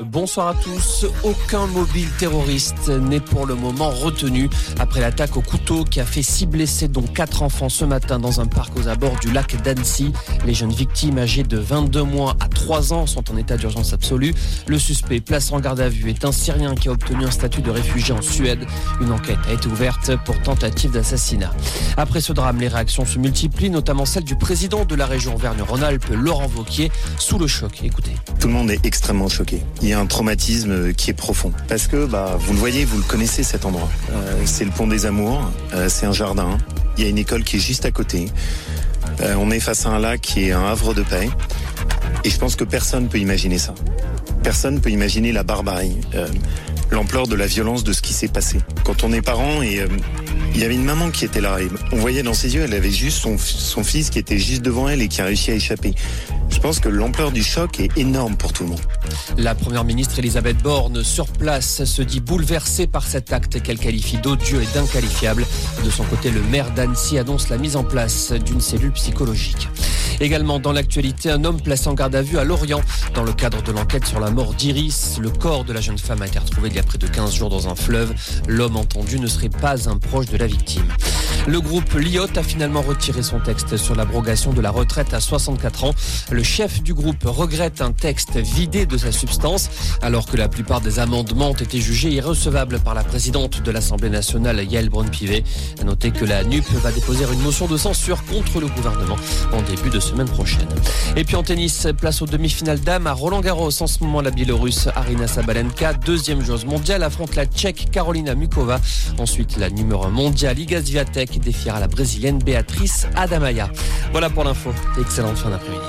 Bonsoir à tous. Aucun mobile terroriste n'est pour le moment retenu après l'attaque au couteau qui a fait six blessés, dont quatre enfants ce matin dans un parc aux abords du lac d'Annecy. Les jeunes victimes âgées de 22 mois à 3 ans sont en état d'urgence absolue. Le suspect placé en garde à vue est un Syrien qui a obtenu un statut de réfugié en Suède. Une enquête a été ouverte pour tentative d'assassinat. Après ce drame, les réactions se multiplient, notamment celle du président de la région Auvergne-Rhône-Alpes, Laurent Vauquier, sous le choc. Écoutez. Tout le monde est extrêmement choqué il y a un traumatisme qui est profond. Parce que, bah, vous le voyez, vous le connaissez cet endroit. Euh, c'est le pont des Amours, euh, c'est un jardin, il y a une école qui est juste à côté. Euh, on est face à un lac qui est un havre de paix. Et je pense que personne peut imaginer ça. Personne peut imaginer la barbarie, l'ampleur de la violence de ce qui s'est passé. Quand on est parent et il y avait une maman qui était là et on voyait dans ses yeux, elle avait juste son, son fils qui était juste devant elle et qui a réussi à échapper. Je pense que l'ampleur du choc est énorme pour tout le monde. La première ministre Elisabeth Borne, sur place, se dit bouleversée par cet acte qu'elle qualifie d'odieux et d'inqualifiable. De son côté, le maire d'Annecy annonce la mise en place d'une cellule psychologique. Également dans l'actualité, un homme placé en garde à vue à Lorient. Dans le cadre de l'enquête sur la mort d'Iris, le corps de la jeune femme a été retrouvé il y a près de 15 jours dans un fleuve. L'homme entendu ne serait pas un proche de la victime. Le groupe Liot a finalement retiré son texte sur l'abrogation de la retraite à 64 ans. Le chef du groupe regrette un texte vidé de sa substance, alors que la plupart des amendements ont été jugés irrecevables par la présidente de l'Assemblée nationale, Yael Braun-Pivet. A noter que la NUP va déposer une motion de censure contre le gouvernement en début de semaine prochaine. Et puis en tennis, place aux demi-finales dames à Roland Garros. En ce moment, la Biélorusse Arina Sabalenka, deuxième joueuse mondiale, affronte la Tchèque Carolina Mukova. Ensuite, la numéro 1 mondiale Iga Swiatek défiera la brésilienne Béatrice Adamaya. Voilà pour l'info. Excellente fin d'après-midi.